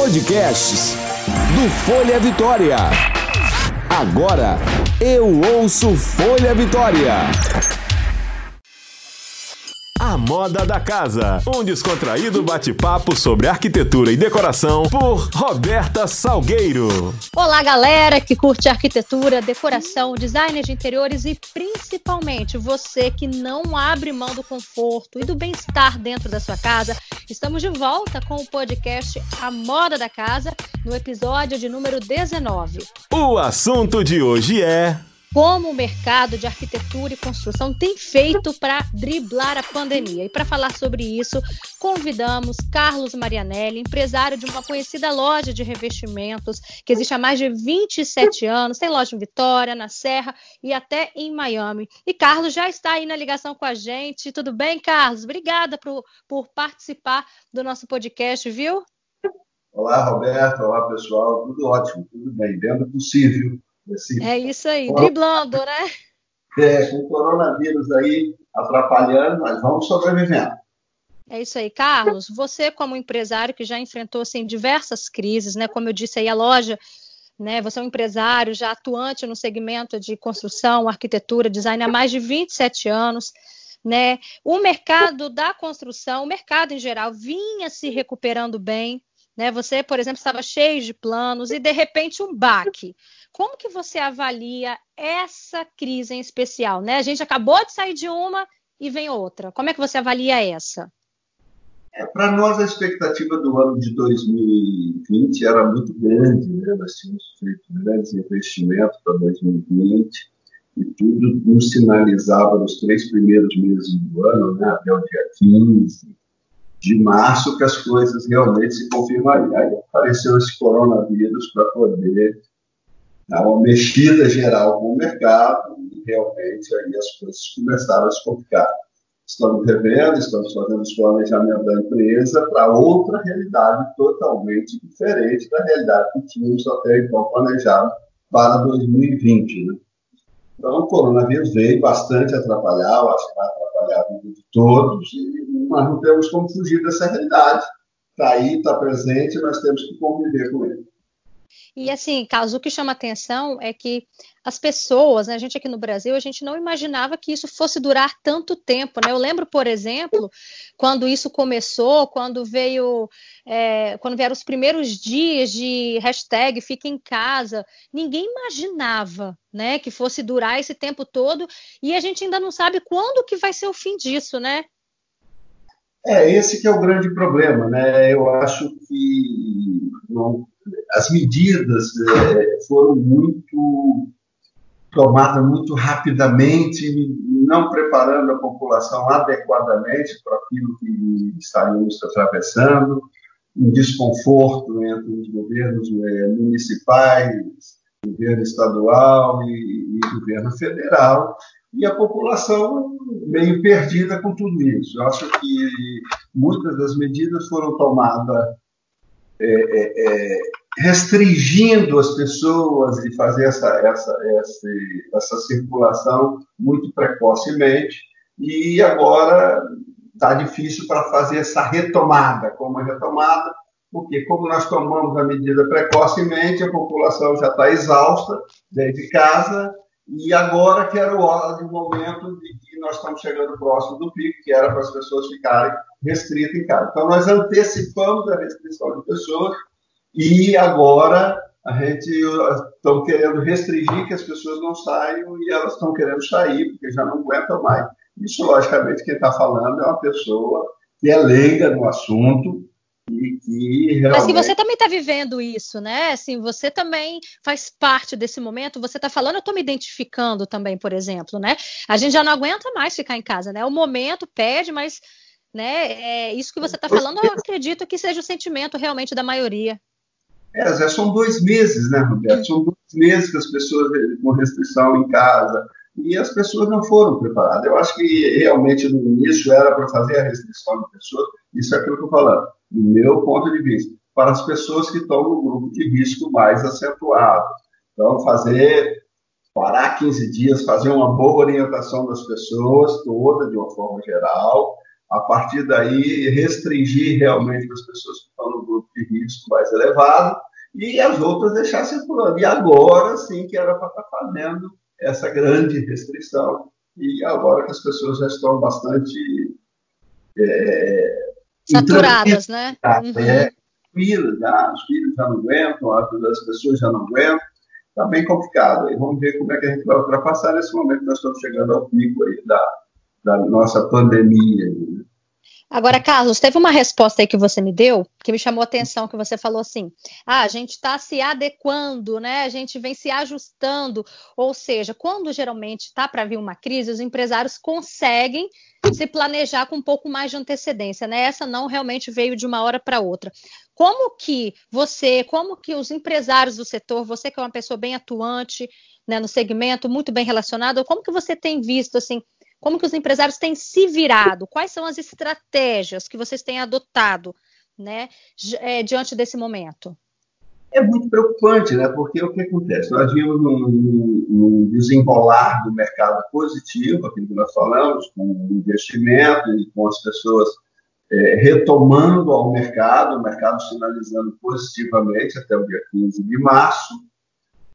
Podcasts do Folha Vitória. Agora eu ouço Folha Vitória. A Moda da Casa, um descontraído bate-papo sobre arquitetura e decoração por Roberta Salgueiro. Olá, galera que curte arquitetura, decoração, design de interiores e principalmente você que não abre mão do conforto e do bem-estar dentro da sua casa. Estamos de volta com o podcast A Moda da Casa, no episódio de número 19. O assunto de hoje é como o mercado de arquitetura e construção tem feito para driblar a pandemia. E para falar sobre isso, convidamos Carlos Marianelli, empresário de uma conhecida loja de revestimentos que existe há mais de 27 anos, tem loja em Vitória, na Serra e até em Miami. E Carlos já está aí na ligação com a gente. Tudo bem, Carlos? Obrigada por, por participar do nosso podcast, viu? Olá, Roberto. Olá, pessoal. Tudo ótimo, tudo bem, dentro do possível. Esse... É isso aí, driblando, né? É, com o coronavírus aí atrapalhando, mas vamos sobrevivendo. É isso aí, Carlos. Você, como empresário que já enfrentou assim, diversas crises, né? Como eu disse aí, a loja, né? Você é um empresário já atuante no segmento de construção, arquitetura, design há mais de 27 anos. Né? O mercado da construção, o mercado em geral, vinha se recuperando bem. Né? Você, por exemplo, estava cheio de planos e de repente um baque. Como que você avalia essa crise em especial? Né? A gente acabou de sair de uma e vem outra. Como é que você avalia essa? É, Para nós, a expectativa do ano de 2020 era muito grande. Né? Nós tínhamos feito grandes investimentos para 2020 e tudo nos sinalizava nos três primeiros meses do ano, né? até o dia 15 de março, que as coisas realmente se confirmariam. Aí apareceu esse coronavírus para poder Há uma mexida geral com o mercado e realmente aí as coisas começaram a se complicar. Estamos revendo, estamos fazendo os planejamentos da empresa para outra realidade totalmente diferente da realidade que tínhamos até então planejado para 2020. Né? Então, o coronavírus veio bastante atrapalhar, eu acho que vai atrapalhar a vida de todos, e nós não temos como fugir dessa realidade. Está aí, está presente, nós temos que conviver com ele. E assim, Carlos, o que chama atenção é que as pessoas, né, a gente aqui no Brasil, a gente não imaginava que isso fosse durar tanto tempo, né? Eu lembro, por exemplo, quando isso começou, quando veio, é, quando vieram os primeiros dias de hashtag Fica em Casa, ninguém imaginava, né, que fosse durar esse tempo todo, e a gente ainda não sabe quando que vai ser o fim disso, né? É, esse que é o grande problema, né? Eu acho que não, as medidas é, foram muito tomadas muito rapidamente, não preparando a população adequadamente para aquilo que estaríamos atravessando, um desconforto entre os governos é, municipais, governo estadual e, e governo federal, e a população meio perdida com tudo isso. Eu acho que muitas das medidas foram tomadas é, é, é, restringindo as pessoas de fazer essa, essa, essa, essa circulação muito precocemente, e agora está difícil para fazer essa retomada. Como a retomada? Porque, como nós tomamos a medida precocemente, a população já está exausta dentro de casa, e agora que era o momento de que nós estamos chegando próximo do pico, que era para as pessoas ficarem restritas em casa. Então, nós antecipamos a restrição de pessoas e agora a gente estão querendo restringir que as pessoas não saiam e elas estão querendo sair porque já não aguentam mais. Isso, logicamente, quem está falando é uma pessoa que é leiga no assunto e. Mas que você também está vivendo isso, né? Assim, você também faz parte desse momento. Você está falando, eu estou me identificando também, por exemplo, né? A gente já não aguenta mais ficar em casa, né? O momento pede, mas né? É, isso que você está falando, eu acredito que seja o sentimento realmente da maioria. É, já são dois meses, né, Roberto? São dois meses que as pessoas com restrição em casa e as pessoas não foram preparadas. Eu acho que realmente no início era para fazer a restrição de pessoas, isso é aquilo que eu falando, do meu ponto de vista, para as pessoas que estão no grupo de risco mais acentuado. Então, fazer, parar 15 dias, fazer uma boa orientação das pessoas, toda, de uma forma geral, a partir daí restringir realmente as pessoas que estão no grupo de risco mais elevado e as outras deixar circulando. E agora sim que era para estar tá fazendo essa grande restrição, e agora que as pessoas já estão bastante é, saturadas, né? Uhum. É, filhos, já, os filhos já não aguentam, as pessoas já não aguentam, está bem complicado. E vamos ver como é que a gente vai ultrapassar nesse momento que nós estamos chegando ao pico aí da, da nossa pandemia. Agora, Carlos, teve uma resposta aí que você me deu que me chamou a atenção, que você falou assim: ah, a gente está se adequando, né? A gente vem se ajustando. Ou seja, quando geralmente está para vir uma crise, os empresários conseguem se planejar com um pouco mais de antecedência, né? Essa não realmente veio de uma hora para outra. Como que você, como que os empresários do setor, você que é uma pessoa bem atuante né, no segmento, muito bem relacionado, como que você tem visto assim? Como que os empresários têm se virado? Quais são as estratégias que vocês têm adotado, né, é, diante desse momento? É muito preocupante, né? Porque o que acontece? Nós vimos um, desenrolar do mercado positivo, aquilo que nós falamos, com investimento e com as pessoas é, retomando ao mercado, o mercado sinalizando positivamente até o dia 15 de março.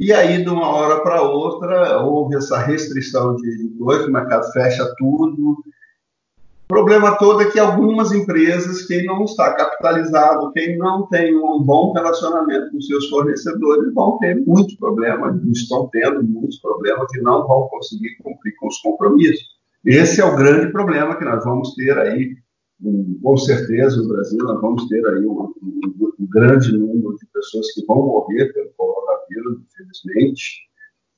E aí, de uma hora para outra, houve essa restrição de coisas, o mercado fecha tudo. O problema todo é que algumas empresas, quem não está capitalizado, quem não tem um bom relacionamento com seus fornecedores, vão ter muitos problemas, estão tendo muitos problemas que não vão conseguir cumprir com os compromissos. Esse é o grande problema que nós vamos ter aí, com certeza, no Brasil, nós vamos ter aí um, um, um grande número de pessoas que vão morrer pelo coronavírus, infelizmente,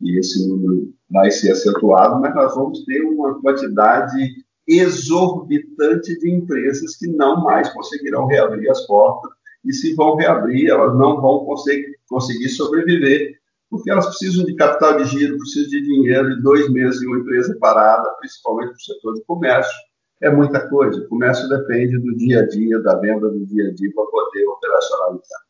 e esse número vai ser acentuado, mas nós vamos ter uma quantidade exorbitante de empresas que não mais conseguirão reabrir as portas, e se vão reabrir, elas não vão conseguir, conseguir sobreviver, porque elas precisam de capital de giro, precisam de dinheiro, e dois meses em uma empresa parada, principalmente no setor de comércio, é muita coisa. O comércio depende do dia a dia, da venda do dia a dia, para poder operacionalizar.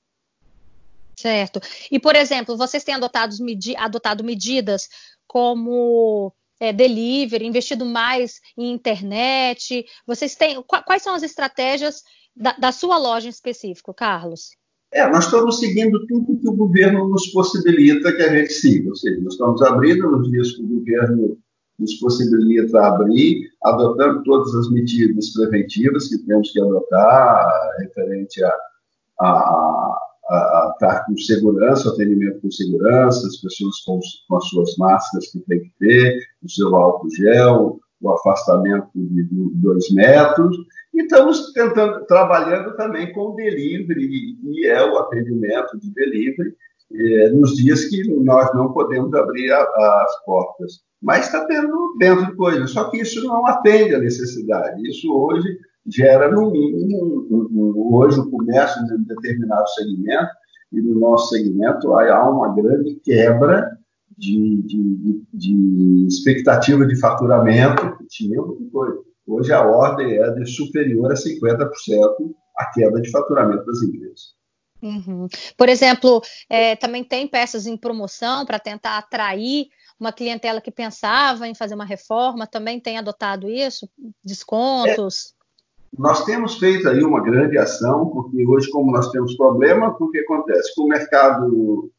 Certo. E, por exemplo, vocês têm adotado, medi adotado medidas como é, delivery, investido mais em internet? Vocês têm. Quais são as estratégias da, da sua loja em específico, Carlos? É, nós estamos seguindo tudo que o governo nos possibilita que a gente siga. Ou seja, nós estamos abrindo nos dias que o governo nos possibilita abrir, adotando todas as medidas preventivas que temos que adotar, referente a, a a, estar com segurança, atendimento com segurança, as pessoas com, com, as suas máscaras que tem que ter, o seu álcool gel, o afastamento de dois metros, e estamos tentando, trabalhando também com o delivery, e é o atendimento de delivery, é, nos dias que nós não podemos abrir a, as portas. Mas está tendo dentro de coisas, só que isso não atende à necessidade. Isso hoje gera, no mínimo, um, um, hoje o comércio de um determinado segmento, e no nosso segmento há uma grande quebra de, de, de expectativa de faturamento que tinha coisa. Hoje a ordem é de superior a 50% a queda de faturamento das empresas. Uhum. Por exemplo, é, também tem peças em promoção para tentar atrair uma clientela que pensava em fazer uma reforma, também tem adotado isso? Descontos? É. Nós temos feito aí uma grande ação, porque hoje, como nós temos problema, o que acontece? Com o mercado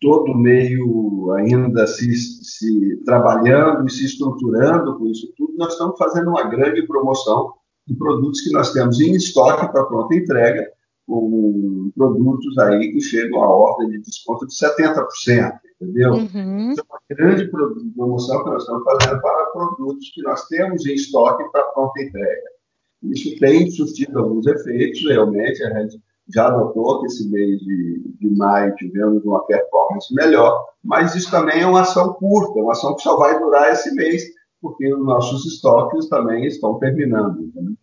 todo meio ainda se, se trabalhando e se estruturando com isso tudo, nós estamos fazendo uma grande promoção de produtos que nós temos em estoque para pronta entrega, com produtos aí que chegam a ordem de desconto de 70%, entendeu? Uhum. Então, uma grande promoção que nós estamos fazendo para produtos que nós temos em estoque para pronta entrega. Isso tem surtido alguns efeitos, realmente, a gente já notou que esse mês de, de maio tivemos uma performance melhor, mas isso também é uma ação curta, uma ação que só vai durar esse mês, porque os nossos estoques também estão terminando. Entendeu?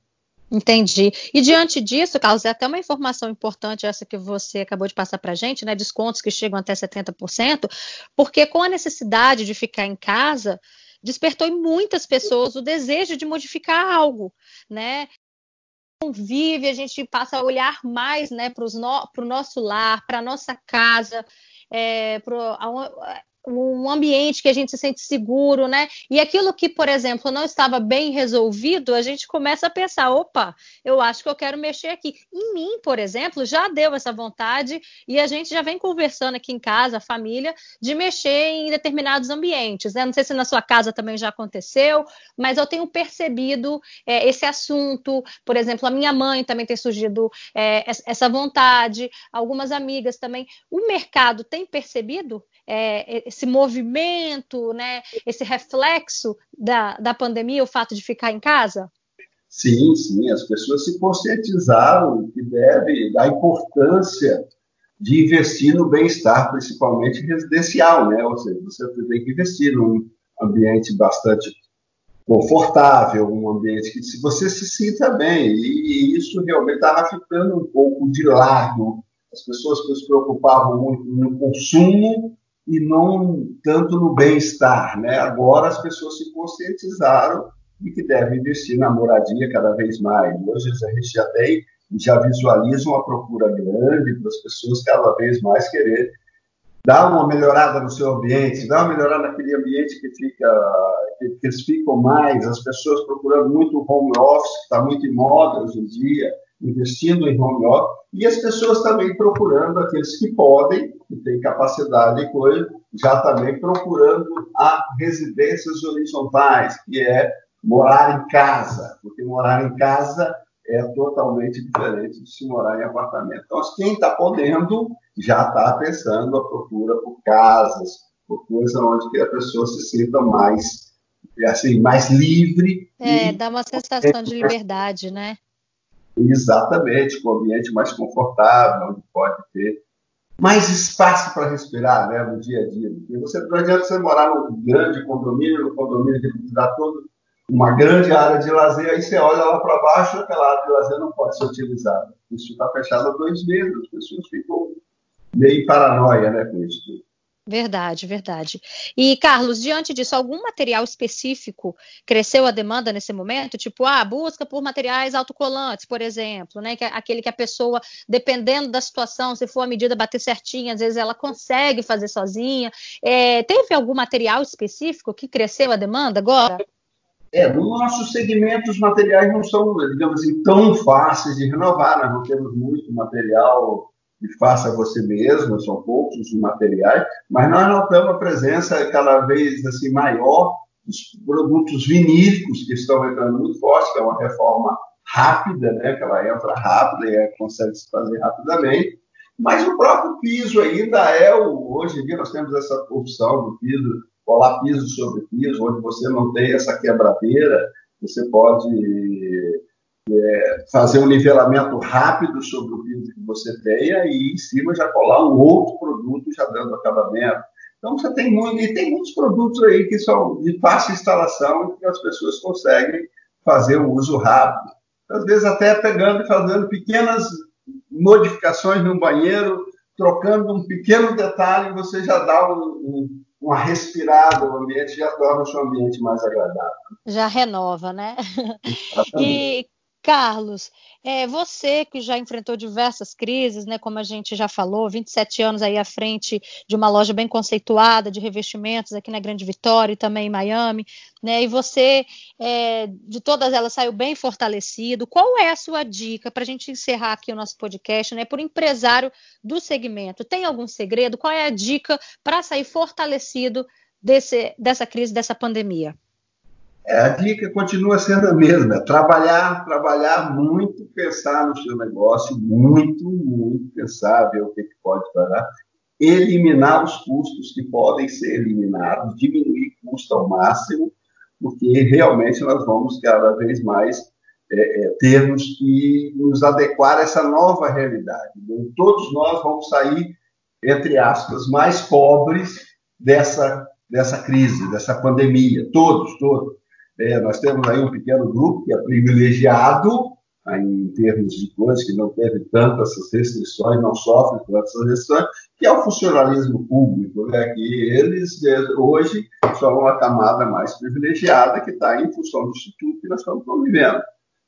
Entendi. E diante disso, Carlos, é até uma informação importante essa que você acabou de passar para a gente, né? Descontos que chegam até 70%, porque com a necessidade de ficar em casa, despertou em muitas pessoas o desejo de modificar algo, né? Convive, a gente passa a olhar mais né, para o no, nosso lar, para a nossa casa, é, pro, a, um ambiente que a gente se sente seguro, né? E aquilo que, por exemplo, não estava bem resolvido, a gente começa a pensar: opa, eu acho que eu quero mexer aqui. Em mim, por exemplo, já deu essa vontade e a gente já vem conversando aqui em casa, a família, de mexer em determinados ambientes, né? Não sei se na sua casa também já aconteceu, mas eu tenho percebido é, esse assunto. Por exemplo, a minha mãe também tem surgido é, essa vontade, algumas amigas também. O mercado tem percebido é, esse movimento, né, esse reflexo da, da pandemia, o fato de ficar em casa? Sim, sim, as pessoas se conscientizaram que deve da importância de investir no bem-estar, principalmente residencial, né? Ou seja, você tem que investir num ambiente bastante confortável, um ambiente que se você se sinta bem. E, isso realmente estava ficando um pouco de lado. As pessoas se preocupavam muito no consumo e não tanto no bem-estar. Né? Agora as pessoas se conscientizaram de que devem investir na moradia cada vez mais. Hoje a gente já tem, já visualiza uma procura grande para as pessoas cada vez mais querer dar uma melhorada no seu ambiente, dar uma melhorada naquele ambiente que fica, que, que eles ficam mais, as pessoas procurando muito home office, que está muito em moda hoje em dia, investindo em home office, e as pessoas também procurando aqueles que podem, que têm capacidade e coisa, já também procurando a residências horizontais, que é morar em casa, porque morar em casa é totalmente diferente de se morar em apartamento. Então, quem está podendo já está pensando a procura por casas, por coisas onde a pessoa se sinta mais, assim, mais livre. É, e... dá uma sensação de liberdade, né? Exatamente, com um ambiente mais confortável, onde pode ter mais espaço para respirar né, no dia a dia. Porque você, não adianta você morar num grande condomínio, no condomínio que dá todo uma grande área de lazer, aí você olha lá para baixo, aquela área de lazer não pode ser utilizada. Isso está fechado há dois meses, as pessoas ficam meio paranoia né, com isso tudo. Verdade, verdade. E, Carlos, diante disso, algum material específico cresceu a demanda nesse momento? Tipo, ah, busca por materiais autocolantes, por exemplo, né? Que é aquele que a pessoa, dependendo da situação, se for a medida bater certinha, às vezes ela consegue fazer sozinha. É, teve algum material específico que cresceu a demanda agora? É, no nosso segmento, os materiais não são, digamos assim, tão fáceis de renovar. Nós não temos muito material e faça você mesmo, são poucos os materiais, mas nós notamos a presença cada vez assim maior dos produtos vinílicos que estão entrando muito forte, que é uma reforma rápida, né, que ela entra rápida e consegue se fazer rapidamente, mas o próprio piso ainda é o, hoje em dia nós temos essa opção do piso, colar piso sobre piso, onde você não tem essa quebradeira, você pode é, fazer um nivelamento rápido sobre o piso que você tenha e em cima já colar um outro produto já dando acabamento. Então você tem muito, e tem muitos produtos aí que são de fácil instalação e que as pessoas conseguem fazer um uso rápido. Às vezes até pegando e fazendo pequenas modificações no banheiro, trocando um pequeno detalhe, você já dá um, um, uma respirada, o ambiente já torna o seu ambiente mais agradável. Já renova, né? E Carlos, é, você que já enfrentou diversas crises, né, como a gente já falou, 27 anos aí à frente de uma loja bem conceituada de revestimentos aqui na Grande Vitória e também em Miami, né, e você, é, de todas elas, saiu bem fortalecido. Qual é a sua dica para a gente encerrar aqui o nosso podcast, né, por empresário do segmento? Tem algum segredo? Qual é a dica para sair fortalecido desse, dessa crise, dessa pandemia? É, a dica continua sendo a mesma: trabalhar, trabalhar muito, pensar no seu negócio, muito, muito pensar, ver o que, que pode parar, eliminar os custos que podem ser eliminados, diminuir custo ao máximo, porque realmente nós vamos cada vez mais é, é, termos que nos adequar a essa nova realidade. Então, todos nós vamos sair, entre aspas, mais pobres dessa, dessa crise, dessa pandemia, todos, todos. É, nós temos aí um pequeno grupo que é privilegiado em termos de coisas, que não teve tantas restrições, não sofre essas restrições, que é o funcionalismo público, né? que eles hoje são uma camada mais privilegiada que está em função do instituto que nós estamos convivendo.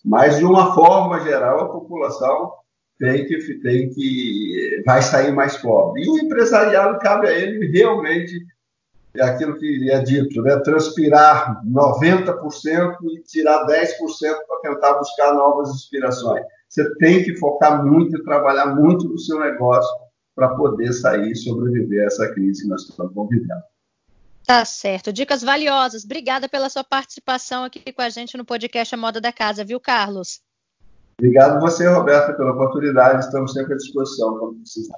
Mas, de uma forma geral, a população tem que, tem que vai sair mais pobre. E o empresariado cabe a ele realmente é aquilo que é dito, né? transpirar 90% e tirar 10% para tentar buscar novas inspirações. Você tem que focar muito e trabalhar muito no seu negócio para poder sair e sobreviver a essa crise que nós estamos convivendo. Tá certo. Dicas valiosas. Obrigada pela sua participação aqui com a gente no podcast A Moda da Casa, viu, Carlos? Obrigado você, Roberta, pela oportunidade. Estamos sempre à disposição quando precisar.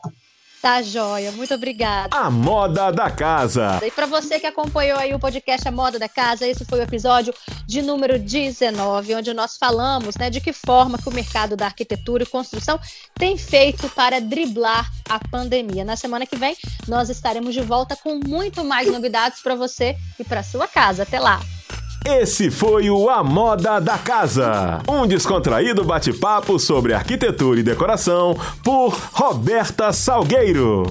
Tá joia, muito obrigada. A Moda da Casa. E para você que acompanhou aí o podcast A Moda da Casa, esse foi o episódio de número 19, onde nós falamos né, de que forma que o mercado da arquitetura e construção tem feito para driblar a pandemia. Na semana que vem, nós estaremos de volta com muito mais novidades para você e para sua casa. Até lá! Esse foi o A Moda da Casa, um descontraído bate-papo sobre arquitetura e decoração por Roberta Salgueiro.